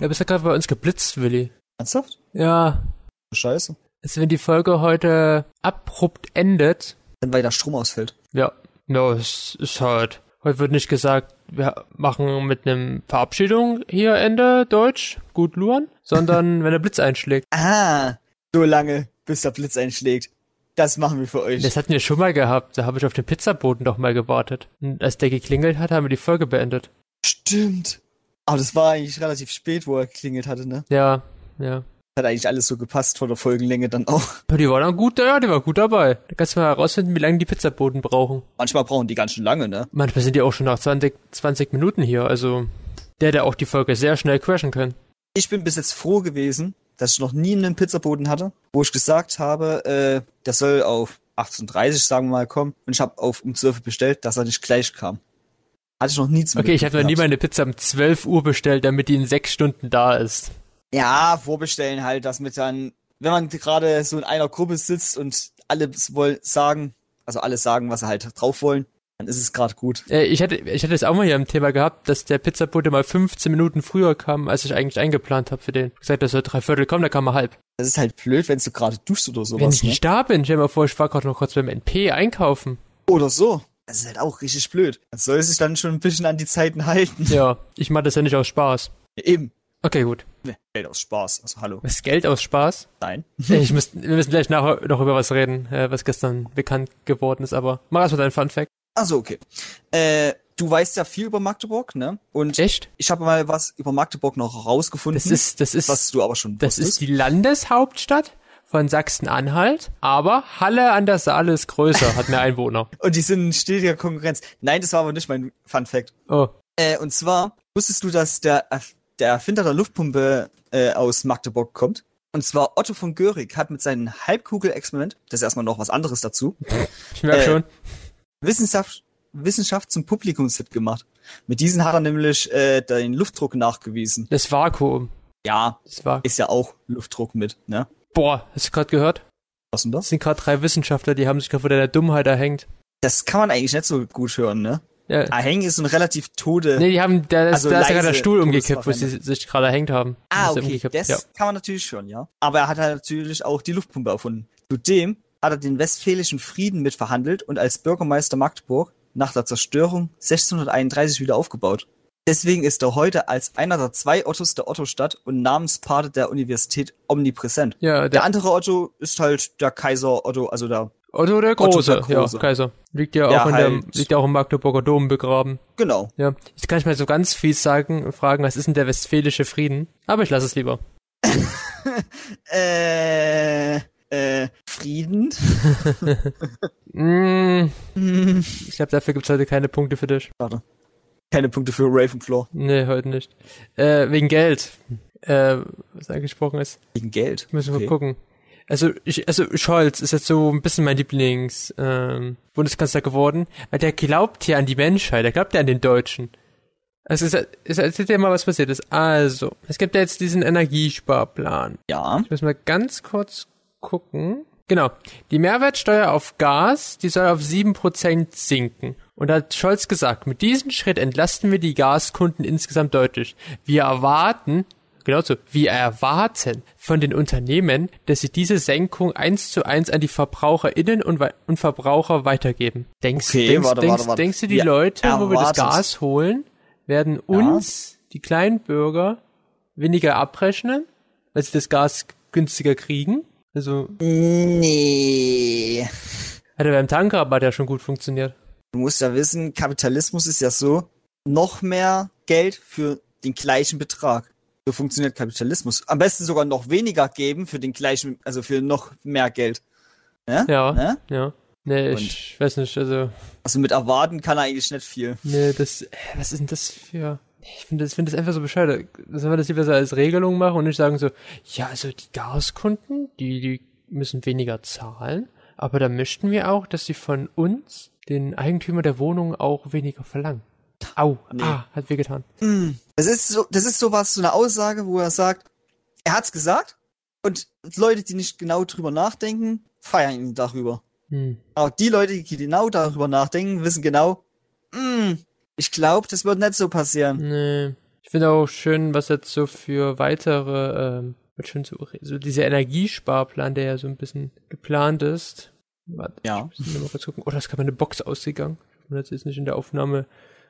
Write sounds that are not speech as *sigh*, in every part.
Ja, bist ja gerade bei uns geblitzt, Willi. Ernsthaft? Ja. Scheiße. Also wenn die Folge heute abrupt endet, Wenn weiter Strom ausfällt. ja, no, es ist halt. Heute wird nicht gesagt, wir machen mit einem Verabschiedung hier Ende Deutsch, gut luren, sondern *laughs* wenn der Blitz einschlägt. Ah, so lange, bis der Blitz einschlägt. Das machen wir für euch. Das hatten wir schon mal gehabt, da habe ich auf den Pizzaboten doch mal gewartet. Und als der geklingelt hat, haben wir die Folge beendet. Stimmt. Aber das war eigentlich relativ spät, wo er geklingelt hatte, ne? Ja, ja. Hat eigentlich alles so gepasst von der Folgenlänge dann auch. Die war dann gut, ja, die war gut dabei. Da kannst du mal herausfinden, wie lange die Pizzaboten brauchen. Manchmal brauchen die ganz schön lange, ne? Manchmal sind die auch schon nach 20, 20 Minuten hier, also der, der auch die Folge sehr schnell crashen kann. Ich bin bis jetzt froh gewesen, dass ich noch nie einen Pizzaboden hatte, wo ich gesagt habe, äh, der soll auf 18.30 sagen wir mal kommen. Und ich habe auf um 12 Uhr bestellt, dass er nicht gleich kam. Hatte ich noch nie zum Okay, ich habe noch nie meine Pizza um 12 Uhr bestellt, damit die in sechs Stunden da ist. Ja, vorbestellen halt, dass mit dann, wenn man gerade so in einer Gruppe sitzt und alle wollen sagen, also alle sagen, was sie halt drauf wollen, dann ist es gerade gut. Äh, ich hatte, ich hatte es auch mal hier im Thema gehabt, dass der Pizzabote mal 15 Minuten früher kam, als ich eigentlich eingeplant habe für den. Ich gesagt, er soll drei Viertel kommen, da kam er halb. Das ist halt blöd, wenn du gerade duschst oder Wenn sowas. ich nicht da bin, stell dir mal vor, ich war gerade noch kurz beim NP einkaufen. Ne? Oder so. Das ist halt auch richtig blöd. Man soll sich dann schon ein bisschen an die Zeiten halten. Ja, ich mache das ja nicht aus Spaß. Eben. Okay, gut. Ne, Geld aus Spaß. Also hallo. Was Geld aus Spaß? Nein. Ich muss, wir müssen gleich nachher noch über was reden, äh, was gestern bekannt geworden ist, aber mach erstmal deinen Fun Fact. Also okay. Äh, du weißt ja viel über Magdeburg, ne? Und Echt? ich habe mal was über Magdeburg noch rausgefunden. Das ist, das ist, was du aber schon das ist wusstest. die Landeshauptstadt von Sachsen-Anhalt, aber Halle an der Saale ist größer, hat mehr Einwohner. *laughs* Und die sind in stetiger Konkurrenz. Nein, das war aber nicht mein Fun Fact. Oh, Äh, und zwar, wusstest du, dass der, der Erfinder der Luftpumpe äh, aus Magdeburg kommt? Und zwar Otto von Görig hat mit seinem Halbkugel-Experiment, das ist erstmal noch was anderes dazu, *laughs* ich merke Äh, schon. Wissenschaft, Wissenschaft zum Publikumshit gemacht. Mit diesen hat er nämlich äh, den Luftdruck nachgewiesen. Das Vakuum. Ja, Das war. ist ja auch Luftdruck mit, ne? Boah, hast du gerade gehört? Was denn Das das? sind gerade drei Wissenschaftler, die haben sich gerade vor der Dummheit erhängt. Das kann man eigentlich nicht so gut hören, ne? Ja. Erhängen ist ein relativ tode. Nee, die haben, da, ist- Also da ist ja gerade der Stuhl umgekippt, wo sie sich gerade erhängt haben. Ah, okay, umgekippt, das Ja. kann man natürlich hören, ja. Aber er hat halt natürlich auch die Luftpumpe erfunden. Zudem hat er den Westfälischen Frieden mitverhandelt und als Bürgermeister Magdeburg nach der Zerstörung 1631 wieder aufgebaut. Deswegen ist er heute als einer der zwei Ottos der Otto-Stadt und Namenspate der Universität omnipräsent. Ja, Der der andere Otto ist halt der Kaiser Otto, also der, Otto der Otto Große, der Große. ja, Kaiser. Liegt ja Der auch in der, halt- liegt ja auch im Magdeburger Dom begraben. genau. Ja. Jetzt kann ich mal so ganz fies sagen, fragen, was ist denn der Westfälische Frieden? Aber ich lasse es lieber. *laughs* Äh, äh, Frieden? *laughs* Mm, *laughs* ich glaube, dafür gibt's heute keine Punkte für dich. Warte. Keine Punkte für Ravenclaw. Nee, heute nicht. Äh, wegen Geld. Äh, was angesprochen ist. Wegen Geld. Müssen wir Okay. gucken. Also, ich, also Scholz ist jetzt so ein bisschen mein Lieblings ähm, Bundeskanzler geworden, weil der glaubt hier an die Menschheit, der glaubt ja an den Deutschen. Also es, es erzählt dir mal, was passiert ist. Also, es gibt ja jetzt diesen Energiesparplan. Ja. Ich muss mal ganz kurz gucken. Genau. Die Mehrwertsteuer auf Gas, die soll auf 7% sinken. Und da hat Scholz gesagt, mit diesem Schritt entlasten wir die Gaskunden insgesamt deutlich. Wir erwarten, genau so, wir erwarten von den Unternehmen, dass sie diese Senkung eins zu eins an die VerbraucherInnen und, und Verbraucher weitergeben. Denkst, Okay, denkst, warte, denkst, warte, warte. denkst du, die Wir Leute, wo wir das erwartet. Gas holen, werden uns, die kleinen Bürger, weniger abrechnen, weil sie das Gas günstiger kriegen? Also, Nee. hat ja beim Tankrabatt ja schon gut funktioniert. Du musst ja wissen, Kapitalismus ist ja so, noch mehr Geld für den gleichen Betrag. So funktioniert Kapitalismus. Am besten sogar noch weniger geben für den gleichen, also für noch mehr Geld. Ne? Ja, Ne? ja. Nee, ich weiß nicht, also, Also mit erwarten kann er eigentlich nicht viel. nee, das, was ist denn das für, ich finde das, finde das einfach so bescheuert. Sollen wir das lieber so als Regelung machen und nicht sagen so, ja, also die Gaskunden, die, die müssen weniger zahlen, aber da möchten wir auch, dass sie von uns, den Eigentümer der Wohnung, auch weniger verlangen. Au, Nee. ah, hat wehgetan. Das ist so, das ist sowas, so eine Aussage, wo er sagt, er hat's gesagt und Leute, die nicht genau drüber nachdenken, feiern ihn darüber. Hm. Aber die Leute, die genau darüber nachdenken, wissen genau, "Hm, ich glaube, das wird nicht so passieren. Nee. Ich finde auch schön, was jetzt so für weitere, ähm, wird schon so, so dieser Energiesparplan, der ja so ein bisschen geplant ist. Warte, Ja. ich muss mal kurz gucken. Oh, da ist gerade meine Box ausgegangen. Ich habe das jetzt nicht in der Aufnahme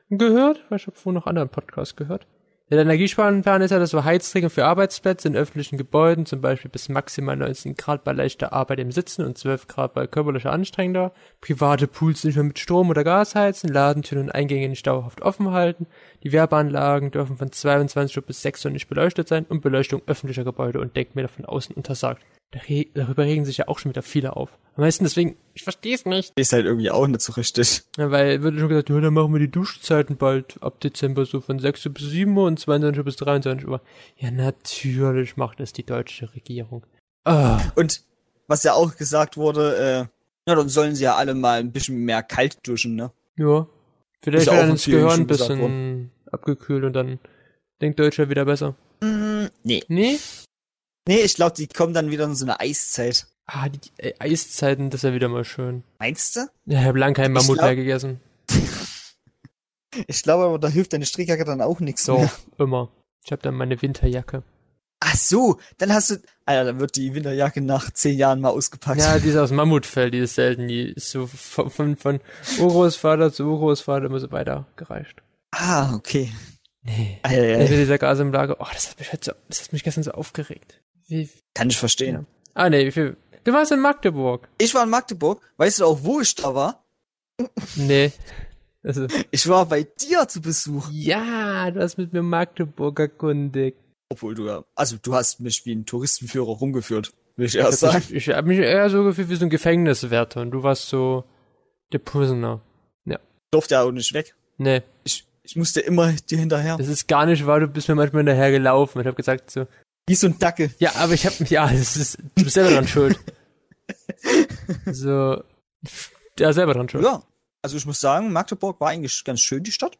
gehört, weil ich habe vorhin noch anderen Podcast gehört. Der Energiesparplan ist ja, dass so Heizregeln für Arbeitsplätze in öffentlichen Gebäuden, zum Beispiel bis maximal 19 Grad bei leichter Arbeit im Sitzen und 12 Grad bei körperlicher Anstrengender, private Pools nicht mehr mit Strom oder Gas heizen, Ladentüren und Eingänge nicht dauerhaft offen halten, die Werbeanlagen dürfen von 22 Uhr bis 6 Uhr nicht beleuchtet sein und Beleuchtung öffentlicher Gebäude und Denkmäler von außen untersagt. Dar- Darüber regen sich ja auch schon wieder viele auf. Am meisten deswegen, ich verstehe es nicht. Ist halt irgendwie auch nicht so richtig. Ja, weil wird schon gesagt, ja, dann machen wir die Duschzeiten bald ab Dezember so von 6 Uhr bis 7 Uhr und 22 Uhr bis 23 Uhr. Ja, natürlich macht das die deutsche Regierung. Ah, Und was ja auch gesagt wurde, äh, ja, dann sollen sie ja alle mal ein bisschen mehr kalt duschen, ne? ja. Vielleicht wird auch dann das Gehirn ein bisschen abgekühlt und dann denkt Deutscher wieder besser. Mm, nee. Nee? Nee, ich glaube, die kommen dann wieder in so eine Eiszeit. Ah, die äh, Eiszeiten, das ist ja wieder mal schön. Meinst du? Ja, ich habe lang keinen Mammut glaub- mehr gegessen. *laughs* Ich glaube aber, da hilft deine Strickjacke dann auch nichts So, mehr. immer. Ich habe dann meine Winterjacke. Ach so, dann hast du, Alter, dann wird die Winterjacke nach zehn Jahren mal ausgepackt. Ja, die ist *laughs* aus Mammutfell, die ist selten. Die ist so von, von, von Urgroßvater zu Urgroßvater immer so weitergereicht. Ah, okay. Nee. Ja, Ja. ja, dieser Gas im Lager. Oh, das hat mich heute so, das hat mich gestern so aufgeregt. Wie, Kann ich verstehen. ah, nee, wie viel? Du warst in Magdeburg. Ich war in Magdeburg. Weißt du auch, wo ich da war? *laughs* Nee. Also, *laughs* Ich war bei dir zu Besuch. ja, du hast mit mir Magdeburg erkundigt. Obwohl du ja, also du hast mich wie ein Touristenführer rumgeführt, will ich Ich erst sagen. mich, ich hab mich eher so gefühlt wie so ein Gefängniswärter und du warst so der Prisoner. Durfte ja auch nicht weg. Nee, Ich, ich musste immer dir hinterher. das ist gar nicht wahr, du bist mir manchmal hinterher gelaufen. Ich hab gesagt so, Wie so ein Dackel. ja, aber ich hab mich, ja, das ist, du bist selber dran schuld. So, ja, selber dran schuld. Ja. Also ich muss sagen, Magdeburg war eigentlich ganz schön, die Stadt.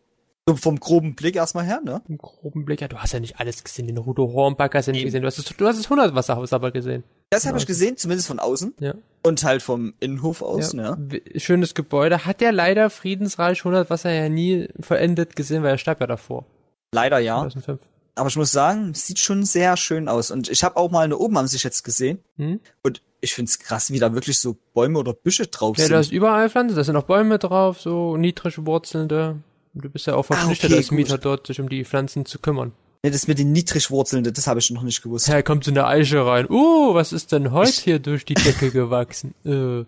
So vom groben Blick erstmal her, ne? Im groben Blick, ja, du hast ja nicht alles gesehen, den Rudo Hornback hast du ja nicht gesehen, du hast das, du hast das Hundertwasserhaus aber gesehen. Das habe ich Ja. gesehen, zumindest von außen. Ja. Und halt vom Innenhof aus, ja. ne? Schönes Gebäude. Hat der leider Friedensreich Hundertwasser ja nie vollendet gesehen, weil er starb ja davor. Leider ja. 2005. Aber ich muss sagen, sieht schon sehr schön aus. Und ich habe auch mal eine oben am sich jetzt gesehen. Hm? Und ich find's krass, wie da wirklich so Bäume oder Büsche drauf Ja, sind. da ist überall Pflanzen, da sind auch Bäume drauf, so niedrig wurzelnde. Du bist ja auch verpflichtet Ah, okay, als gut. Mieter dort, sich um die Pflanzen zu kümmern. Ne, das mit den Niedrigwurzelnden, das habe ich noch nicht gewusst. Ja, kommt so eine Eiche rein. Uh, was ist denn heute hier durch die Decke gewachsen? *laughs* Äh.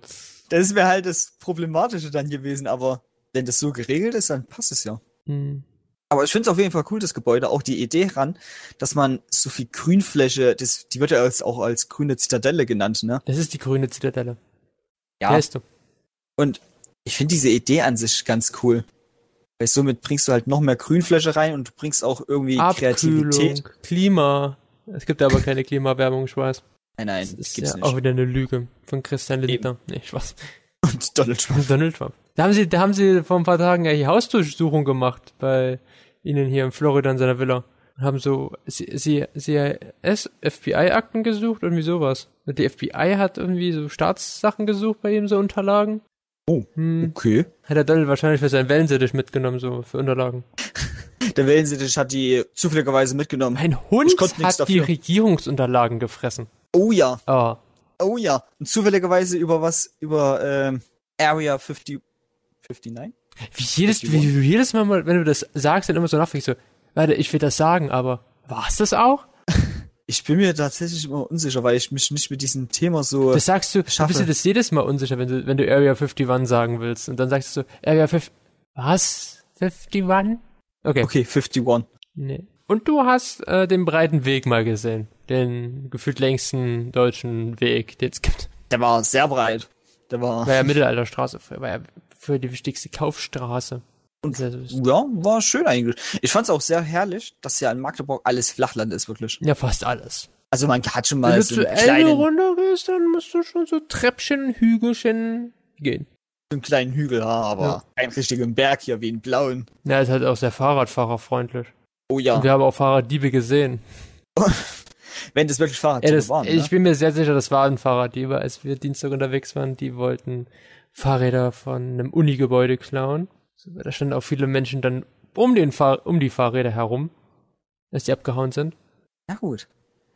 Das wäre halt das Problematische dann gewesen, aber wenn das so geregelt ist, dann passt es ja. Hm. Aber ich finde es auf jeden Fall cool, das Gebäude, auch die Idee ran, dass man so viel Grünfläche, das, die wird ja als, auch als grüne Zitadelle genannt, ne? Das ist die grüne Zitadelle. Ja. Wer ist du? Und ich finde diese Idee an sich ganz cool. Weil somit bringst du halt noch mehr Grünfläche rein und du bringst auch irgendwie Abkühlung, Kreativität. Klima. Es gibt aber keine Klimawerbung, ich weiß. Nein, nein, Das ist gibt's ja nicht. auch wieder eine Lüge von Christian Lindner. Nee, Spaß. Und Donald Trump. Donald Trump. Da haben sie, da haben sie vor ein paar Tagen die Hausdurchsuchung gemacht bei ihnen hier in Florida in seiner Villa. Und haben so CIS, FBI-Akten gesucht, irgendwie sowas. Und die FBI hat irgendwie so Staatssachen gesucht bei ihm, so Unterlagen. Oh. Hm. Okay. Hat der Donald wahrscheinlich für seinen Wellensittich mitgenommen, so für Unterlagen. *laughs* Der Wellensittich hat die zufälligerweise mitgenommen. Ein Hund hat die dafür. Regierungsunterlagen gefressen. Oh ja, Ah. oh ja. Und zufälligerweise über was, über ähm, Area 50, 59? Wie jedes, wie du jedes Mal, mal, wenn du das sagst, dann immer so nachfragst, so, warte, ich will das sagen, aber war's das auch? *laughs* Ich bin mir tatsächlich immer unsicher, weil ich mich nicht mit diesem Thema so. Das sagst du, du schaffe. bist dir das jedes Mal unsicher, wenn du, wenn du Area 51 sagen willst. Und dann sagst du so, Area 5, was? 51? Okay. Okay, 51. Nee. Und du hast äh, den breiten Weg mal gesehen. Den gefühlt längsten deutschen Weg, den es gibt. Der war sehr breit. Der war. War ja Mittelalterstraße, war ja für die wichtigste Kaufstraße. Und Ja, war schön eigentlich. Ich fand's auch sehr herrlich, dass ja in Magdeburg alles Flachland ist, wirklich. ja, fast alles. Also man hat schon Wenn mal du so zu einen kleinen, runtergehst, dann musst du schon so Treppchen Hügelchen gehen. so einen kleinen Hügel, ja, aber Ja. einen richtigen Berg hier wie einen blauen. Ja, ist halt auch sehr fahrradfahrerfreundlich. Oh ja, Und wir haben auch Fahrraddiebe gesehen. *laughs* wenn das wirklich Ja, Fahrraddiebe das, waren. ich ne? bin mir sehr sicher, das waren Fahrraddiebe, als wir Dienstag unterwegs waren. Die wollten Fahrräder von einem Unigebäude klauen. Da standen auch viele Menschen dann um, den Fahr um die Fahrräder herum. dass die abgehauen sind. Na gut.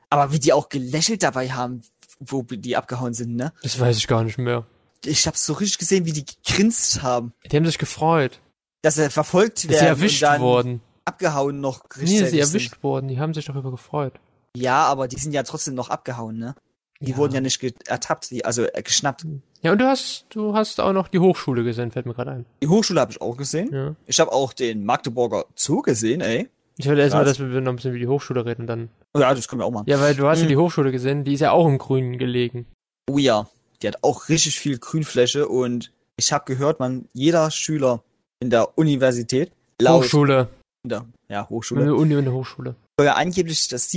Aber wie die auch gelächelt dabei haben, wo die abgehauen sind, ne? Das weiß ich gar nicht mehr. Ich hab's so richtig gesehen, wie die gegrinst haben. Die haben sich gefreut. Dass sie verfolgt Dass sie werden erwischt und dann wurden. abgehauen noch Nee, dass rechtzeitig sie erwischt sind. wurden. Die haben sich darüber gefreut. Ja, aber die sind ja trotzdem noch abgehauen, ne? Die Ja. wurden ja nicht ertappt, die, also äh, geschnappt. Ja, und du hast, du hast auch noch die Hochschule gesehen, fällt mir gerade ein. Die Hochschule habe ich auch gesehen. Ja. Ich habe auch den Magdeburger Zoo gesehen, ey. Ich will erstmal, dass wir noch ein bisschen über die Hochschule reden und dann. Ja, das können wir auch machen. Ja, weil du hast ja Hm. die Hochschule gesehen, die ist ja auch im Grünen gelegen. Oh ja, die hat auch richtig viel Grünfläche und ich habe gehört, man jeder Schüler in der Universität laut Hochschule. in der ja, Eine Hochschule Uni und eine Hochschule. soll ja angeblich das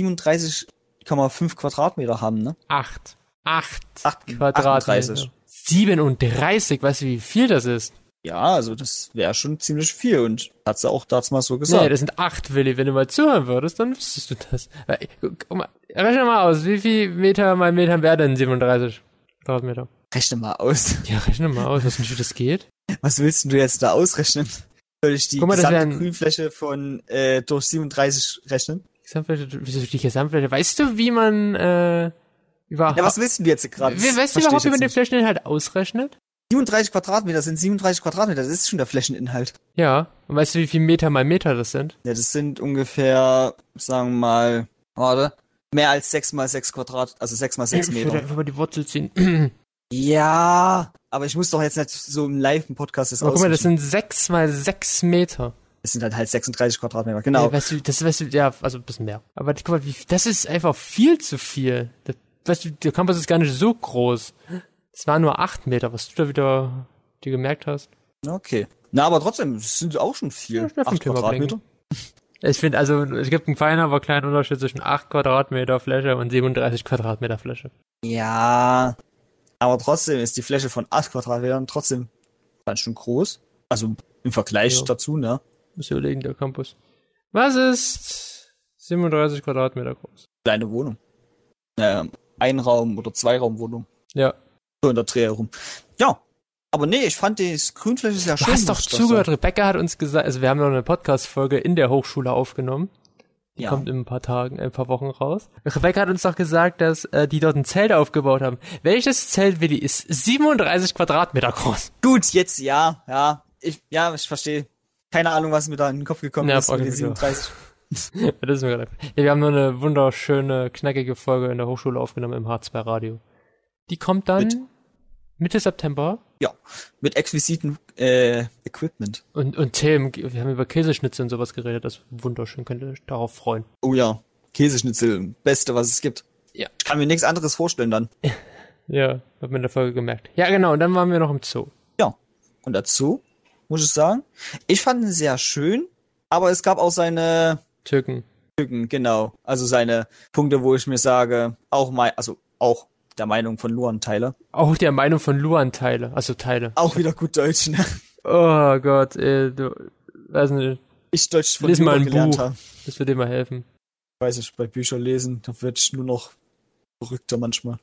37,5 Quadratmeter haben, ne? Acht. Acht Acht- Quadratmeter. 38. 37, weißt du, wie viel das ist? Ja, also das wäre schon ziemlich viel und hat sie auch damals mal so gesagt. Nee, das sind acht, Willi. Wenn du mal zuhören würdest, dann wüsstest du das. Guck mal, rechne mal aus, wie viel Meter mal Meter wäre denn 37 Quadratmeter? Rechne mal aus. Ja, rechne mal aus, was nicht, wie das geht. Was willst du jetzt da ausrechnen? Soll ich die mal, gesamte Grünfläche von äh, durch 37 rechnen? Gesamtfläche, wieso die Gesamtfläche? Weißt du, wie man, äh, überhaupt, Ja, was denn du jetzt gerade? We- weißt du überhaupt, wie man den Flächeninhalt ausrechnet? nicht. 37 Quadratmeter sind 37 Quadratmeter, das ist schon der Flächeninhalt. Ja. Und weißt du, wie viel Meter mal Meter das sind? Ja, das sind ungefähr, sagen wir mal, warte, mehr als 6 mal 6 Quadrat, also 6 mal 6 Ich würde Meter. einfach mal die Wurzel ziehen. Ja, aber ich muss doch jetzt nicht so im Live-Podcast das Aber guck mal, das sind sechs mal sechs Meter. Das sind halt halt 36 Quadratmeter, genau. Ja, weißt du, das weißt du, ja, also ein bisschen mehr. Aber guck mal, wie, das ist einfach viel zu viel. Das, weißt du, der Campus ist gar nicht so groß. Es waren nur acht Meter, was du da wieder dir gemerkt hast. Okay. Na, aber trotzdem, das sind auch schon viel. Ja, ich will vom 8 Thema Quadratmeter. Ich finde, also, es gibt einen feinen, aber kleinen Unterschied zwischen acht Quadratmeter Fläche und 37 Quadratmeter Fläche. Ja, aber trotzdem ist die Fläche von 8 Quadratmetern trotzdem ganz schön groß. Also im Vergleich Ja. dazu, ne? Muss ich überlegen, der Campus. Was ist 37 Quadratmeter groß? Kleine Wohnung. Ähm, Einraum- oder Zweiraumwohnung. Ja. So in der Dreh herum. Ja. Aber nee, ich fand die Grünfläche sehr Du schön. hast doch zugehört, sagen. Rebecca hat uns gesagt, also wir haben noch eine Podcast-Folge in der Hochschule aufgenommen. Die Ja. kommt in ein paar Tagen, ein paar Wochen raus. Rebecca hat uns doch gesagt, dass äh, die dort ein Zelt aufgebaut haben. Welches Zelt, Willi, ist 37 Quadratmeter groß? Gut, jetzt ja, ja. Ich, ja, ich verstehe. Keine Ahnung, was mir da in den Kopf gekommen Ja, ist mit den mich auch. 37. das ist mir gerade Ja, wir haben nur eine wunderschöne, knackige Folge in der Hochschule aufgenommen im H2 Radio. Die kommt dann Mit? Mitte September. Ja, mit exquisiten äh, Equipment. Und, und Themen, wir haben über Käseschnitzel und sowas geredet, das ist wunderschön, könnt ihr euch darauf freuen. Oh ja, Käseschnitzel, beste, was es gibt. Ja. Ich kann mir nichts anderes vorstellen dann. *laughs* Ja, hat man in der Folge gemerkt. Ja, genau, und dann waren wir noch im Zoo. Ja. Und dazu muss ich sagen, ich fand ihn sehr schön, aber es gab auch seine Türken. Lücken, genau. Also seine Punkte, wo ich mir sage, auch mal, also auch der Meinung von Luan Teile. Auch der Meinung von Luan Teile, also Teile. Auch wieder gut Deutsch, ne? Oh Gott, ey, du, weiß nicht, Ich Deutsch von Lies mal ein gelernt Buch. habe. das wird dir mal helfen. Weiß ich, bei Büchern lesen, da wird ich nur noch verrückter manchmal.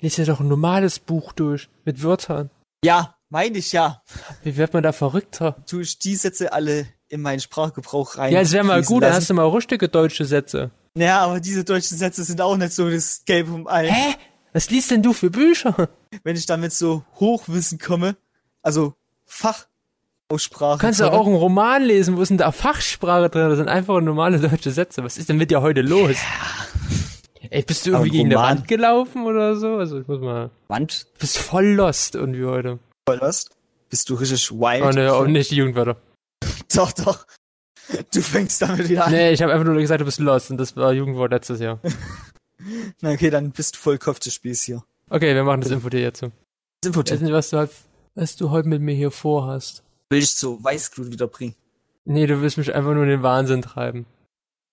Lies dir doch ein normales Buch durch, mit Wörtern. Ja, meine ich ja. Wie wird man da verrückter? Tue ich die Sätze alle in meinen Sprachgebrauch rein. Ja, es wäre mal gut, dann lassen. hast du mal rustige deutsche Sätze. Ja, aber diese deutschen Sätze sind auch nicht so das Gelb um Ei. Hä? Was liest denn du für Bücher? Wenn ich damit so Hochwissen komme, also Fachaussprache. Du kannst ja komme, auch einen Roman lesen, wo ist denn da Fachsprache drin? Das sind einfach normale deutsche Sätze. Was ist denn mit dir heute los? Ey, bist du irgendwie gegen eine Wand gelaufen oder so? Also ich muss mal. Wand, Du bist voll lost irgendwie heute. Was? Bist du richtig wild? Oh ne, oh, nicht die Jugendwörter. *laughs* Doch, doch. Du fängst damit wieder an. Nee, ich habe einfach nur gesagt, du bist lost und das war Jugendwort letztes Jahr. *laughs* Na okay, dann bist du voll Kopf des Spiels hier. Okay, wir machen das Infotier jetzt so. Das Ich weiß nicht, was du, halt, was du heute mit mir hier vorhast. will ich zu Weißglut wiederbringen. Nee, du willst mich einfach nur in den Wahnsinn treiben.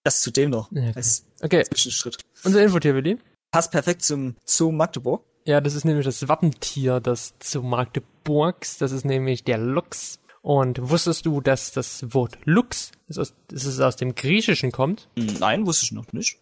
Das zudem noch. Ja, okay. Als Okay, Zwischenschritt. unser Infotier, Willi. Passt perfekt zum Zoo Magdeburg. Ja, das ist nämlich das Wappentier des Zoo Magdeburgs. Das ist nämlich der Luchs. Und wusstest du, dass das Wort Lux, das aus, dass es aus dem Griechischen kommt? Hm, Nein, wusste ich noch nicht.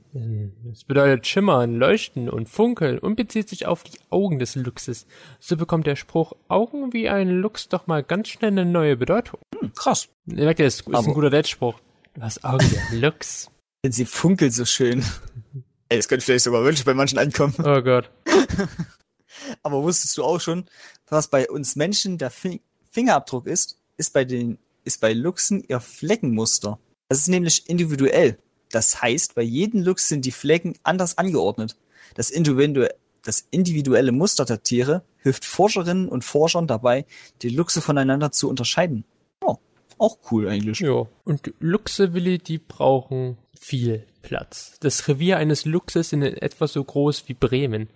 Es bedeutet schimmern, leuchten und funkeln und bezieht sich auf die Augen des Luchses. So bekommt der Spruch Augen wie ein Luchs doch mal ganz schnell eine neue Bedeutung. Hm, krass. Ihr merkt das ist ein Aber- guter Date-Spruch. Du hast Augen wie ein Luchs. *laughs* Denn sie funkelt so schön. *laughs* Ey, das könnte vielleicht sogar wirklich bei manchen ankommen. Oh Gott. *laughs* Aber wusstest du auch schon, was bei uns Menschen der Fi Fingerabdruck ist, ist bei den, ist bei Luchsen ihr Fleckenmuster. Das ist nämlich individuell. Das heißt, bei jedem Luchs sind die Flecken anders angeordnet. Das, individu das individuelle Muster der Tiere hilft Forscherinnen und Forschern dabei, die Luchse voneinander zu unterscheiden. Oh, auch cool eigentlich. Ja. Und Luchse, Willi, die brauchen viel Platz. Das Revier eines Luchses ist etwa so groß wie Bremen.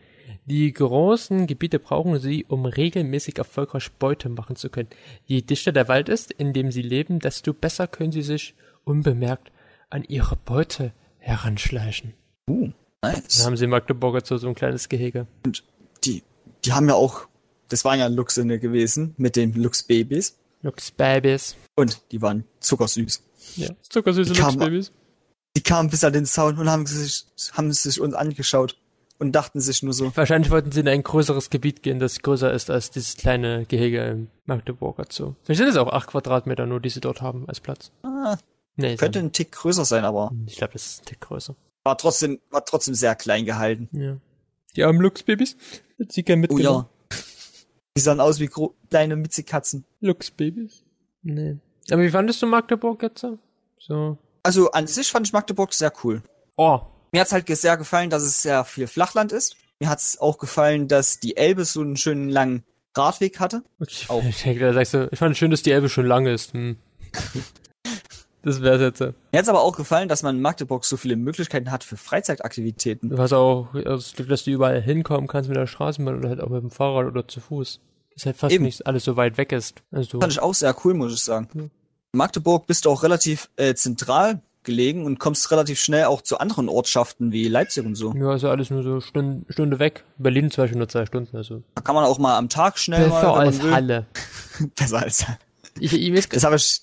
Die großen Gebiete brauchen sie, um regelmäßig erfolgreich Beute machen zu können. Je dichter der Wald ist, in dem sie leben, desto besser können sie sich unbemerkt an ihre Beute heranschleichen. Uh, nice. haben sie in Magdeburg jetzt so, ein kleines Gehege. Die, die haben ja auch, das waren ja Luchse gewesen mit den Luchsbabys. Luchsbabys. Und die waren zuckersüß. Ja, zuckersüße Luchsbabys. Die kamen bis an den Zaun und haben sich, haben sich uns angeschaut und dachten sich nur so, Wahrscheinlich wollten sie in ein größeres Gebiet gehen, das größer ist als dieses kleine Gehege im Magdeburger Zoo. Vielleicht sind es auch acht Quadratmeter nur, die sie dort haben als Platz. ah, Nee, könnte ein Tick größer sein, aber ich glaube, das ist ein Tick größer. war trotzdem, war trotzdem sehr klein gehalten. Ja. Die armen. Hätte sie gern Oh mitgenommen. ja. Die sahen aus wie kleine Mitzikatzen. Luchsbabys? Nee. Aber wie fandest du Magdeburg jetzt? so? So. Also an sich fand ich Magdeburg sehr cool. Oh. Mir hat's halt sehr gefallen, dass es sehr viel Flachland ist. Mir hat's auch gefallen, dass die Elbe so einen schönen langen Radweg hatte. Ich, Auch. *laughs* ich denke, da sagst du, ich fand es schön, dass die Elbe schon lang ist. Hm. *laughs* das wär's jetzt. Mir hat's aber auch gefallen, dass man in Magdeburg so viele Möglichkeiten hat für Freizeitaktivitäten. Du hast auch das Glück, dass du überall hinkommen kannst mit der Straßenbahn oder halt auch mit dem Fahrrad oder zu Fuß. Dass halt fast Eben. nicht alles so weit weg ist. Also, Fand ich auch sehr cool, muss ich sagen. In Magdeburg bist du auch relativ äh, zentral gelegen und kommst relativ schnell auch zu anderen Ortschaften wie Leipzig und so. ja, also alles nur so Stunde, Stunde weg. Berlin zum Beispiel nur zwei Stunden. Also Da kann man auch mal am Tag schnell besser mal, *laughs* als. Halle. Besser als Ich, ich, mir, ist, Das habe ich.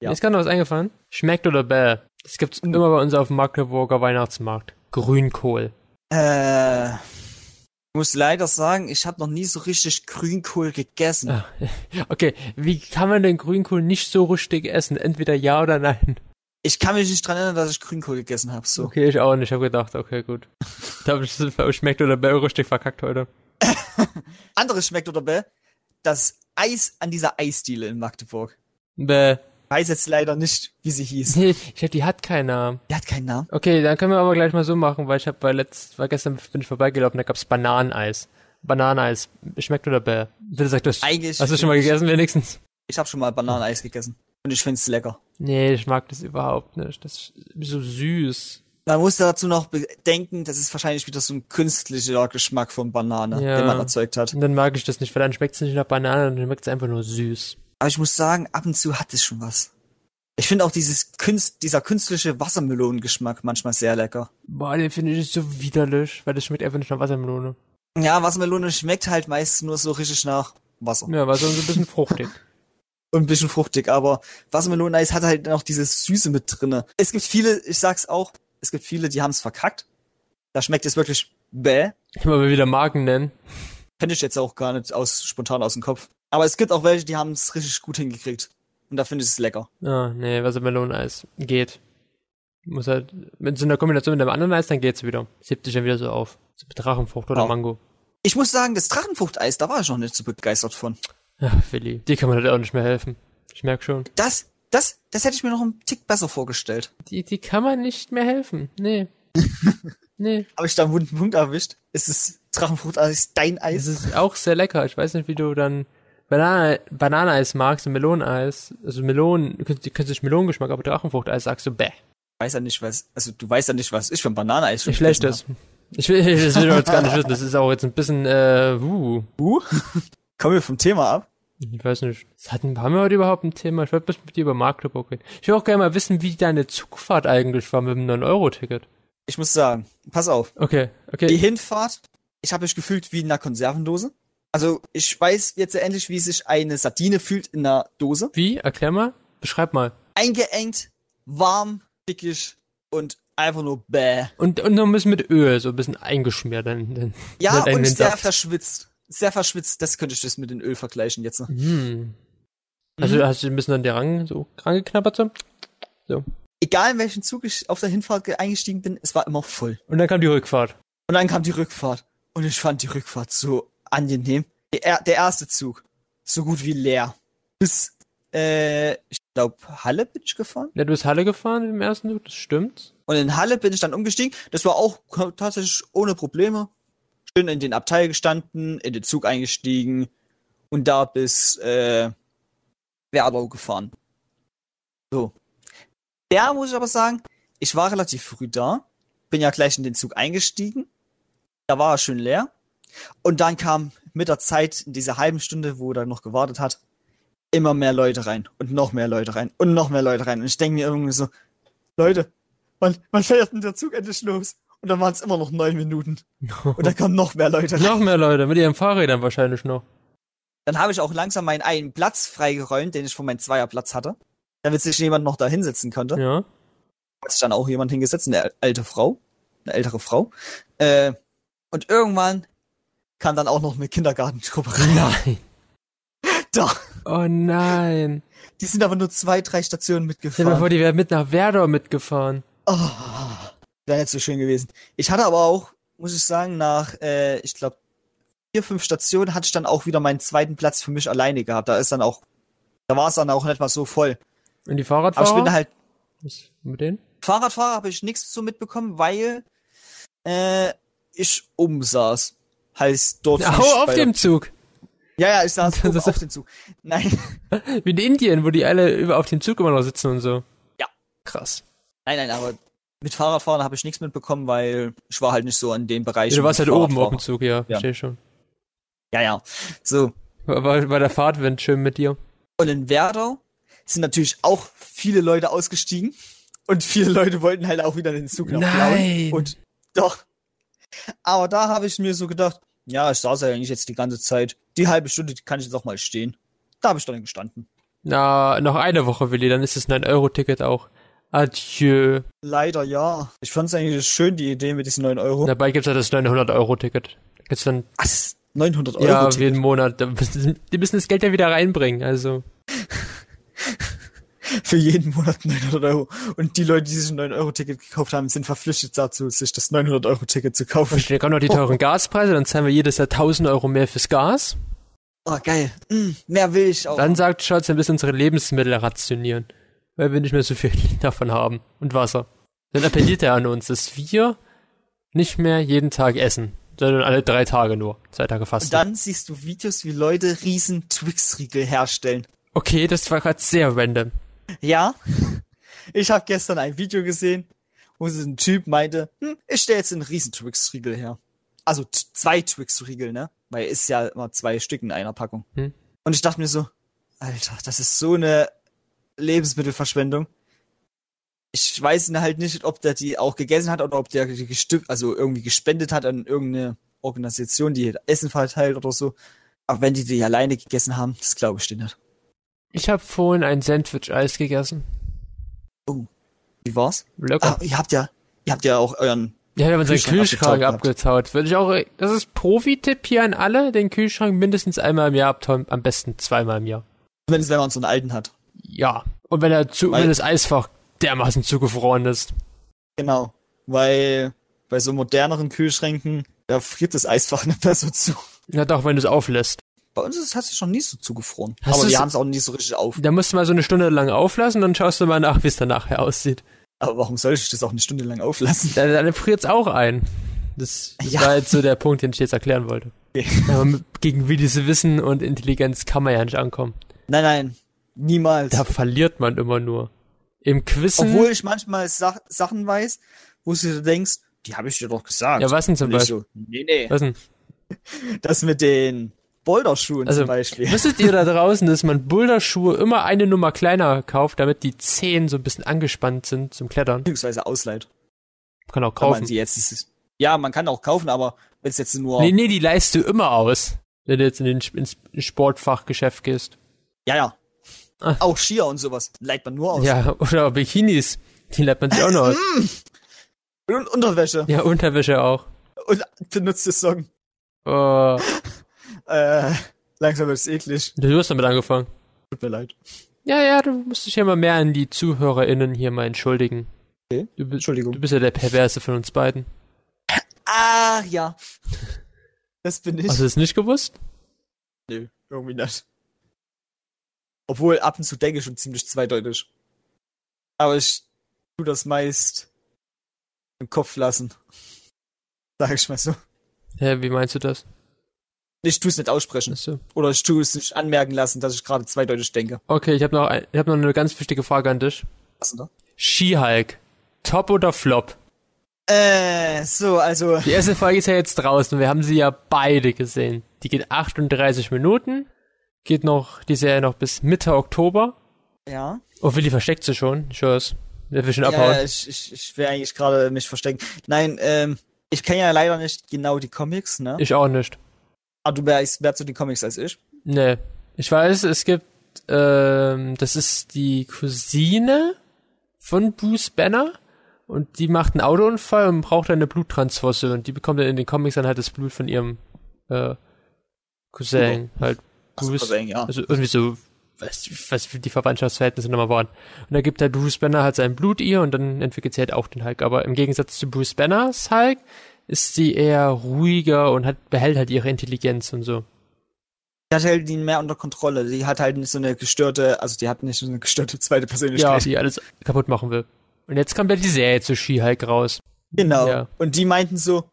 mir Ja. ist gerade noch was eingefallen. Schmeckt oder bäh? Das gibt's immer bei uns auf dem Magdeburger Weihnachtsmarkt. Grünkohl. Äh, ich muss leider sagen, ich habe noch nie so richtig Grünkohl gegessen. Ah, *laughs* Okay, wie kann man denn Grünkohl nicht so richtig essen? Entweder ja oder nein. Ich kann mich nicht dran erinnern, dass ich Grünkohl gegessen habe. So. Okay, ich auch nicht. Ich habe gedacht, okay, gut. *laughs* Ich glaube, das ist- schmeckt oder bäh richtig verkackt heute. *laughs* Anderes schmeckt oder bäh, das Eis an dieser Eisdiele in Magdeburg. Bäh. Weiß jetzt leider nicht, wie sie hieß. Nee, *laughs* ich glaube, die hat keinen Namen. Die hat keinen Namen. Okay, dann können wir aber gleich mal so machen, weil ich habe bei letzt, weil gestern bin ich vorbeigelaufen, da gab's Bananeneis. Bananeneis. Schmeckt oder bäh? Bitte sag das. Eigentlich. Hast du schon mal gegessen wenigstens? Ich habe schon mal Bananeneis gegessen. Und ich find's lecker. Nee, ich mag das überhaupt nicht. Das ist so süß. Man muss dazu noch bedenken, das ist wahrscheinlich wieder so ein künstlicher Geschmack von Banane, Ja. den man erzeugt hat. Und dann mag ich das nicht, weil dann schmeckt's nicht nach Banane, dann schmeckt's einfach nur süß. Aber ich muss sagen, ab und zu hat es schon was. Ich finde auch dieses Künst, dieser künstliche Wassermelonengeschmack manchmal sehr lecker. Boah, den finde ich so widerlich, weil das schmeckt einfach nicht nach Wassermelone. Ja, Wassermelone schmeckt halt meist nur so richtig nach Wasser. Ja, war so ein bisschen fruchtig. *laughs* Und ein bisschen fruchtig, aber Wassermeloneneis hat halt noch dieses Süße mit drinne. Es gibt viele, ich sag's auch, es gibt viele, die haben's verkackt. Da schmeckt es wirklich bäh. Immer mal wieder Marken nennen. Kenne ich jetzt auch gar nicht aus, spontan aus dem Kopf. Aber es gibt auch welche, die haben's richtig gut hingekriegt. Und da finde ich es lecker. Ah, nee, Wassermeloneneis. Geht. Muss halt, mit so einer Kombination mit dem anderen Eis, dann geht's wieder. Hebt sich dann wieder so auf. So Drachenfrucht oder Ja. Mango. Ich muss sagen, das Drachenfruchteis, da war ich noch nicht so begeistert von. Ja, Willi. Die kann man halt auch nicht mehr helfen. Ich merk schon. Das, das, das hätte ich mir noch einen Tick besser vorgestellt. Die, die kann man nicht mehr helfen. Nee. *laughs* nee. Habe ich da einen wunden Punkt erwischt? Ist das Drachenfruchteis dein Es Eis? ist auch sehr lecker. Ich weiß nicht, wie du dann Banane, Bananeneis magst und Meloneneis. Also Melonen, du kennst, nicht Melonengeschmack, aber Drachenfruchteis sagst du bäh. Ich weiß ja nicht, was, also du weißt ja nicht, was ich für ein Bananeneis schon Wie schlecht gegessen das. Ich will, das will ich jetzt gar nicht wissen. Das ist auch jetzt ein bisschen, äh, uh. hab. Uh, kommen wir vom Thema ab. Ich weiß nicht. Hatten, haben wir heute überhaupt ein Thema? Ich wollte bloß mit dir über Magdeburg reden. Ich will auch gerne mal wissen, wie deine Zugfahrt eigentlich war mit dem 9-Euro-Ticket. Ich muss sagen, pass auf. Okay, Die okay. Hinfahrt, ich habe mich gefühlt wie in einer Konservendose. Also ich weiß jetzt endlich, wie sich eine Sardine fühlt in einer Dose. Wie? Erklär mal. Beschreib mal. Eingeengt, warm, dickig und einfach nur bäh. Und, und noch ein bisschen mit Öl, so ein bisschen eingeschmiert. Dann, dann Ja, und sehr Saft. verschwitzt. Sehr verschwitzt, das könnte ich das mit dem Öl vergleichen jetzt. Hm. Also hast du ein bisschen an der Rang so rangeknabbert so? So. egal in welchen Zug ich auf der Hinfahrt ge- eingestiegen bin, es war immer voll. Und dann kam die Rückfahrt. Und dann kam die Rückfahrt. Und ich fand die Rückfahrt so angenehm. Der, der erste Zug, so gut wie leer. Bis, äh, ich glaube, Halle bin ich gefahren. Ja, du bist Halle gefahren im ersten Zug, das stimmt. Und in Halle bin ich dann umgestiegen. Das war auch tatsächlich ohne Probleme. Schön in den Abteil gestanden, in den Zug eingestiegen und da bis äh, Werdau gefahren. So. Der muss ich aber sagen, ich war relativ früh da, bin ja gleich in den Zug eingestiegen. Da war er schön leer. Und dann kam mit der Zeit, in dieser halben Stunde, wo er noch gewartet hat, immer mehr Leute rein und noch mehr Leute rein und noch mehr Leute rein. Und ich denke mir irgendwie so, Leute, wann, wann fährt denn der Zug endlich los? Und dann waren es immer noch neun Minuten. *laughs* Und dann kamen noch mehr Leute rein. noch mehr Leute, mit ihren Fahrrädern wahrscheinlich noch. Dann habe ich auch langsam meinen einen Platz freigeräumt, den ich von meinem Zweierplatz hatte. Damit sich jemand noch da hinsetzen konnte. Ja. Hat sich dann auch jemand hingesetzt, eine alte Frau. Eine ältere Frau. Äh, und irgendwann kam dann auch noch eine Kindergartengruppe rein. Nein. *laughs* Doch. Oh nein. Die sind aber nur zwei, drei Stationen Stell dir mal vor, mitgefahren. die wäre mit nach Werdau mitgefahren. Oh, wäre nicht so schön gewesen. Ich hatte aber auch, muss ich sagen, nach, äh, ich glaube, vier, fünf Stationen hatte ich dann auch wieder meinen zweiten Platz für mich alleine gehabt. Da ist dann auch, da war es dann auch nicht mal so voll. Und die Aber ich Fahrradfahrer? bin halt, Was mit denen? Fahrradfahrer habe ich nichts so mitbekommen, weil äh, ich umsaß. Heißt dort. Au, nicht auf dem Zug. Ja, ja, ich saß Das ist- auf dem Zug. Nein, *laughs* Wie in Indien, wo die alle über auf dem Zug immer noch sitzen und so. Ja. Krass. nein, nein, aber mit Fahrradfahren habe ich nichts mitbekommen, weil ich war halt nicht so an dem Bereich. Ja, du warst halt oben auf dem Zug, ja. Versteh schon. Ja, ja. So. War, war, der Fahrtwind schön mit dir? Und in Werdau sind natürlich auch viele Leute ausgestiegen. Und viele Leute wollten halt auch wieder den Zug noch Nein. Und doch. Aber da habe ich mir so gedacht, ja, ich saß ja eigentlich jetzt die ganze Zeit. Die halbe Stunde die kann ich jetzt auch mal stehen. Da habe ich dann gestanden. Na, noch eine Woche, Willi, dann ist es ein 9-Euro-Ticket auch. Adieu. Leider ja. Ich fand es eigentlich schön, die Idee mit diesen 9 Euro. Dabei gibt's ja das 900-Euro-Ticket. Gibt's dann, Was? 900 Euro? ja, jeden Monat. Die müssen das Geld ja wieder reinbringen, also. *laughs* Für jeden Monat 900 Euro. Und die Leute, die sich ein 9-Euro-Ticket gekauft haben, sind verpflichtet dazu, sich das 900-Euro-Ticket zu kaufen. Und dann kommen noch die teuren Gaspreise, dann zahlen wir jedes Jahr 1000 Euro mehr fürs Gas. Oh, geil. Mm, mehr will ich auch. Dann sagt Scholz, wir müssen unsere Lebensmittel rationieren, weil wir nicht mehr so viel *laughs* davon haben. Und Wasser. Dann appelliert er an uns, dass wir nicht mehr jeden Tag essen, sondern alle drei Tage nur. Zwei Tage Und fasten. dann siehst du Videos, wie Leute riesen Twix-Riegel herstellen. Okay, das war gerade sehr random. Ja, *laughs* ich habe gestern ein Video gesehen, wo so ein Typ meinte, hm, ich stelle jetzt einen riesen Twix-Riegel her. Also zwei Twix-Riegel, ne? Weil ist ja immer zwei Stück in einer Packung. Hm. Und ich dachte mir so, Alter, das ist so eine Lebensmittelverschwendung. Ich weiß halt nicht, ob der die auch gegessen hat oder ob der die gestück, also irgendwie gespendet hat an irgendeine Organisation, die Essen verteilt oder so. Aber wenn die die alleine gegessen haben, das glaube ich dir nicht. Ich habe vorhin ein Sandwich-Eis gegessen. Wie war's? Lecker. Ah, ihr habt ja, ihr habt ja auch euren Ja, wir haben unseren Kühlschrank abgetaut. Würde ich auch, das ist Profi-Tipp hier an alle, den Kühlschrank mindestens einmal im Jahr abtauen, am besten zweimal im Jahr. Zumindest wenn man so einen alten hat. Ja. Und wenn er zu, Weil- wenn das Eisfach dermaßen zugefroren ist. Genau. Weil bei so moderneren Kühlschränken, da friert das Eisfach *laughs* nicht mehr so zu. Ja doch, wenn du es auflässt. Bei uns ist es schon nie so zugefroren. Hast Aber wir haben es auch nie so richtig auf. Da musst du mal so eine Stunde lang auflassen, dann schaust du mal nach, wie es dann nachher *laughs* aussieht. Aber warum soll ich das auch eine Stunde lang auflassen? Dann, dann friert's auch ein. Das, das Ja. war jetzt so der Punkt, den ich jetzt erklären wollte. Okay. Aber gegen Willis Wissen und Intelligenz kann man ja nicht ankommen. Nein, nein. Niemals. Da verliert man immer nur. Im Quizzen. Obwohl ich manchmal Sach Sachen weiß, wo du denkst, die habe ich dir doch gesagt. ja, was denn zum Beispiel? so, nee, nee. Was denn? Das mit den Boulderschuhen Also, zum Beispiel. Wusstet ihr da *laughs* draußen, dass man Boulderschuhe immer eine Nummer kleiner kauft, damit die Zehen so ein bisschen angespannt sind zum Klettern? Beziehungsweise ausleiht. Kann auch Kann man kaufen. sie jetzt, ja, man kann auch kaufen, aber wenn es jetzt nur, Nee, nee, die leist du immer aus, wenn du jetzt in den, ins Sportfachgeschäft gehst. ja, ja. Ah. Auch Skier und sowas leiht man nur aus. Ja, oder Bikinis. Die leiht man sich auch noch aus. Und Unterwäsche. Ja, Unterwäsche auch. Und benutzte Socken. Oh, *laughs* Äh, langsam wird es eklig. du hast damit angefangen. Tut mir leid. Ja, ja, du musst dich ja mal mehr an die ZuhörerInnen hier mal entschuldigen. Okay. Du, Entschuldigung. du bist ja der Perverse von uns beiden. Ah, ja. *laughs* Das bin ich. Hast du das nicht gewusst? Nö, irgendwie nicht. Obwohl, ab und zu denke ich schon ziemlich zweideutig. Aber ich tu das meist im Kopf lassen. *laughs* Sag ich mal so. Hä, wie meinst du das? Ich tu es nicht aussprechen. Achso. Oder ich tu es nicht anmerken lassen, dass ich gerade zweideutig denke. Okay, ich habe noch, ein, ich hab noch eine ganz wichtige Frage an dich. Was denn da? She-Hulk. Top oder Flop? Äh, so, also. Die erste Folge ist ja jetzt draußen. Wir haben sie ja beide gesehen. Die geht 38 Minuten. Geht noch, die Serie noch bis Mitte Oktober. Ja. Oh, Willi versteckt sie schon. Ich hör's. Der will schon Ja, abhauen. ja ich, ich, ich will eigentlich gerade mich verstecken. Nein, ähm, ich kenne ja leider nicht genau die Comics, ne? Ich auch nicht. Aber du weißt mehr zu den Comics als ich. Nee. Ich weiß, es gibt, ähm, das ist die Cousine von Bruce Banner. Und die macht einen Autounfall und braucht dann eine Bluttransfusion. Und die bekommt dann in den Comics dann halt das Blut von ihrem, äh, Cousin. Halt, Ach so, Bruce. Cousin, ja. Also irgendwie so, was, was die Verwandtschaftsverhältnisse nochmal waren. Und da gibt halt Bruce Banner halt sein Blut ihr und dann entwickelt sie halt auch den Hulk. Aber im Gegensatz zu Bruce Banners Hulk ist sie eher ruhiger und hat, behält halt ihre Intelligenz und so. Die hat halt ihn mehr unter Kontrolle. Die hat halt nicht so eine gestörte, also die hat nicht so eine gestörte zweite Ja, Persönlichkeit. die alles kaputt machen will. Und jetzt kommt ja die Serie zu She-Hulk raus. genau. Ja. Und die meinten so,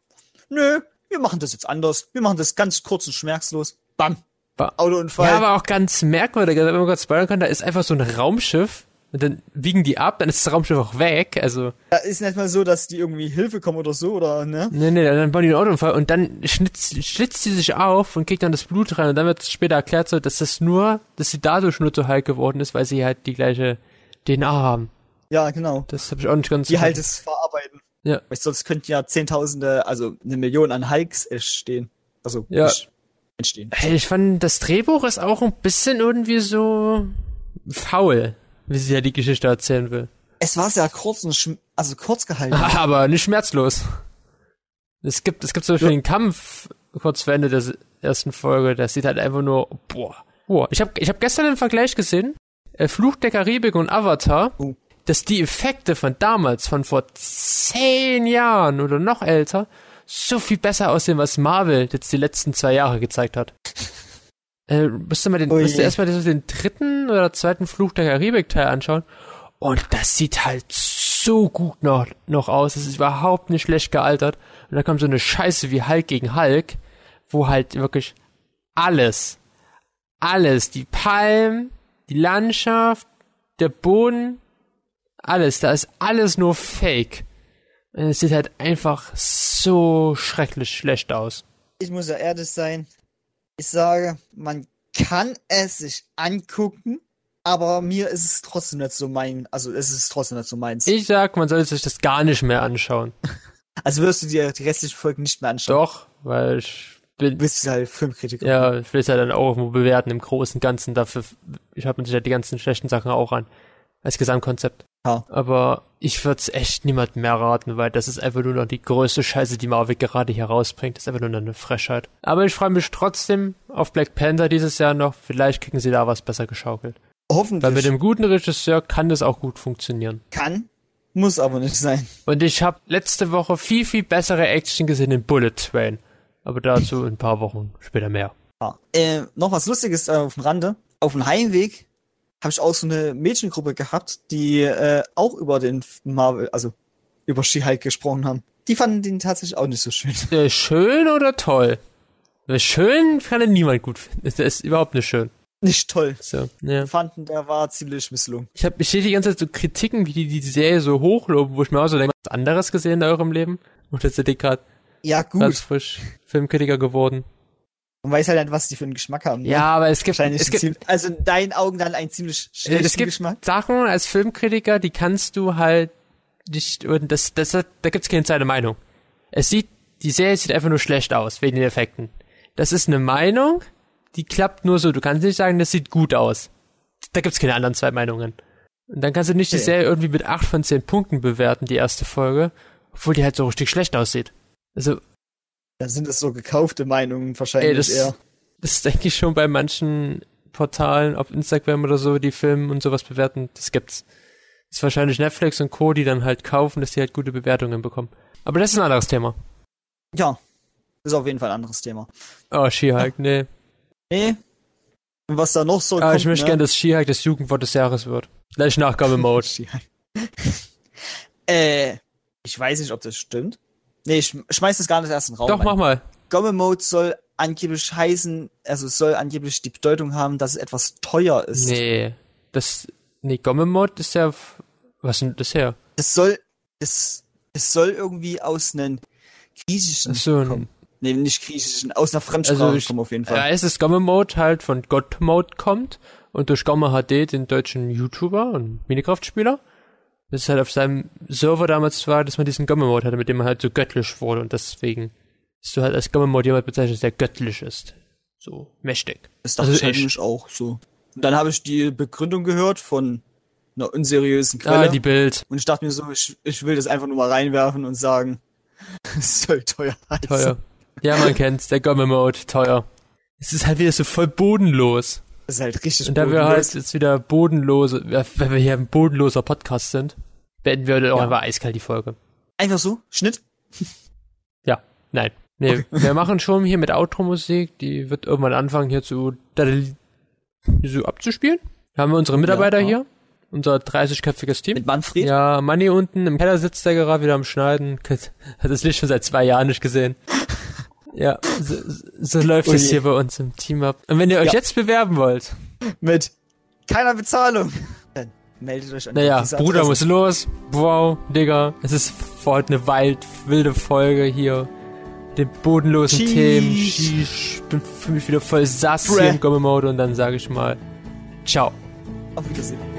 nö, wir machen das jetzt anders. Wir machen das ganz kurz und schmerzlos. Bam. Ba- Autounfall. Ja, aber auch ganz merkwürdig, wenn man kurz spoilern kann, da ist einfach so ein Raumschiff und dann wiegen die ab, dann ist das Raumschiff auch weg, also, da ist nicht mal so, dass die irgendwie Hilfe kommen oder so, oder, ne? nee, nee, dann bauen die einen Autounfall und dann schnitzt, schlitzt sie sich auf und kriegt dann das Blut rein und dann wird später erklärt so, dass das nur, dass sie dadurch nur zu Hulk geworden ist, weil sie halt die gleiche DNA haben. Ja, genau. Das habe ich auch nicht ganz Die halt es verarbeiten. Ja. Weil sonst könnten ja Zehntausende, also eine Million an Hulks entstehen. Also, Ja. nicht entstehen. Hey, ich fand, das Drehbuch ist auch ein bisschen irgendwie so faul, wie sie ja die Geschichte erzählen will. Es war sehr kurz und schm also kurz gehalten. *laughs* Aber nicht schmerzlos. Es gibt, es gibt zum Beispiel Ja. den Kampf kurz vor Ende der ersten Folge, das sieht halt einfach nur, boah, boah. Ich habe ich hab gestern einen Vergleich gesehen, äh, Fluch der Karibik und Avatar, Oh. dass die Effekte von damals, von vor zehn Jahren oder noch älter, so viel besser aussehen, was Marvel jetzt die letzten zwei Jahre gezeigt hat. Äh, musst du mal den, du je. erstmal den, dritten oder zweiten Fluch der Karibik Teil anschauen. Und das sieht halt so gut noch, noch aus. Es ist überhaupt nicht schlecht gealtert. Und da kommt so eine Scheiße wie Hulk gegen Hulk, wo halt wirklich alles, alles, die Palmen, die Landschaft, der Boden, alles, da ist alles nur Fake. Und es sieht halt einfach so schrecklich schlecht aus. Ich muss ja ehrlich sein. Ich sage, man kann es sich angucken, aber mir ist es trotzdem nicht so mein, also es ist trotzdem nicht so meins. Ich sag, man sollte sich das gar nicht mehr anschauen. *laughs* also wirst du dir die restlichen Folgen nicht mehr anschauen. Doch, weil ich bin, Du bist halt Filmkritiker. ja, ich will es ja dann auch irgendwo bewerten im Großen und Ganzen. Dafür, ich habe natürlich die ganzen schlechten Sachen auch an. Als Gesamtkonzept. Ja. Aber ich würde es echt niemandem mehr raten, weil das ist einfach nur noch die größte Scheiße, die Marvel gerade hier rausbringt. Das ist einfach nur noch eine Frechheit. Aber ich freue mich trotzdem auf Black Panther dieses Jahr noch. Vielleicht kriegen sie da was besser geschaukelt. Hoffentlich. Weil mit dem guten Regisseur kann das auch gut funktionieren. kann, muss aber nicht sein. Und ich habe letzte Woche viel, viel bessere Action gesehen in Bullet Train. Aber dazu in ein paar Wochen später mehr. Ja. Äh, noch was Lustiges äh, auf dem Rande. Auf dem Heimweg habe ich auch so eine Mädchengruppe gehabt, die äh, auch über den Marvel, also über She-Hulk gesprochen haben. Die fanden den tatsächlich auch nicht so schön. *laughs* Äh, schön oder toll? Äh, Schön kann ihn niemand gut finden. Das ist überhaupt nicht schön. Nicht toll. So, ja. Fanden, der war ziemlich misslungen. Ich hab, ich sehe die ganze Zeit so Kritiken, wie die die Serie so hochloben, wo ich mir auch so denke, was anderes gesehen in eurem Leben? Und jetzt sind die gerade Ja, gut. ganz frisch Filmkritiker geworden. Man weiß halt nicht, was die für einen Geschmack haben. Ne? Ja, aber es gibt, es gibt, ziemlich, also in deinen Augen dann ein ziemlich äh, schlechten es gibt Geschmack. Sachen als Filmkritiker, die kannst du halt nicht, und das, das, da gibt's keine zweite Meinung. Es sieht, die Serie sieht einfach nur schlecht aus, wegen den Effekten. Das ist eine Meinung, die klappt nur so. Du kannst nicht sagen, das sieht gut aus. Da gibt's keine anderen zwei Meinungen. Und dann kannst du nicht die. Serie irgendwie mit acht von zehn Punkten bewerten, die erste Folge, obwohl die halt so richtig schlecht aussieht. Also, Da sind es so gekaufte Meinungen wahrscheinlich Ey, das- eher. das denke ich schon bei manchen Portalen auf Instagram oder so, die Filme und sowas bewerten. Das gibt's. Das ist wahrscheinlich Netflix und Co., die dann halt kaufen, dass die halt gute Bewertungen bekommen. Aber das ist ein anderes Thema. Ja, ist auf jeden Fall ein anderes Thema. Oh, She-Hulk, nee. Nee. Und was da noch so Ah, ich möchte ne? gerne, dass She-Hulk das Jugendwort des Jahres wird. Gleich nach Gomme Mode. *laughs* äh, ich weiß nicht, ob das stimmt. Nee, ich schmeiß das gar nicht erst in den Raum. Doch, rein. mach mal. Gomme Mode soll angeblich heißen, also es soll angeblich die Bedeutung haben, dass es etwas teuer ist. Nee, das, nee, Gomme Mode ist ja, was denn das her? Das soll, das, es soll irgendwie aus einem griechischen so, kommen. Nee, nicht griechischen, aus einer Fremdsprache Also ich- kommen auf jeden Fall. Ja, es ist Gomme Mode halt von God Mode kommt und durch Gomme HD, den deutschen YouTuber und Minecraft-Spieler. Das ist halt auf seinem Server damals war, dass man diesen Gomme Mode hatte, mit dem man halt so göttlich wurde und deswegen ist du halt als Gomme Mode jemand bezeichnet, der göttlich ist. So mächtig. Das dachte also ich auch so. Und dann habe ich die Begründung gehört von einer unseriösen Quelle. Ah, die Bild. und ich dachte mir so, ich, ich will das einfach nur mal reinwerfen und sagen, *laughs* es soll teuer heißen. Teuer. Ja, man kennt's, der Gomme Mode, teuer. Es ist halt wieder so voll bodenlos. Das ist halt richtig Und da wir bodenlos. halt jetzt wieder bodenlose, wenn wir hier ein bodenloser Podcast sind, beenden wir auch Ja. einfach eiskalt die Folge. Einfach so, Schnitt. *laughs* Ja, nein. Nee, wir machen schon hier mit Outro-Musik, die wird irgendwann anfangen hier zu, so abzuspielen. Da haben wir unsere Mitarbeiter Ja. hier, unser 30-köpfiges Team. Mit Manfred. Ja, Manni unten im Keller sitzt der gerade wieder am Schneiden. Hat *laughs* das Licht schon seit zwei Jahren nicht gesehen. Ja, so, so läuft es hier bei uns im Team ab. Und wenn ihr euch Ja. jetzt bewerben wollt, Mit keiner Bezahlung. Dann meldet euch an naja, Bruder muss los. Wow, Digga, es ist vor heute eine wild, wilde Folge hier. Den bodenlosen Sheesh. Themen. Sheesh. Ich bin für mich wieder voll sass hier im Gomme-Mode und dann sage ich mal, ciao. Auf Wiedersehen.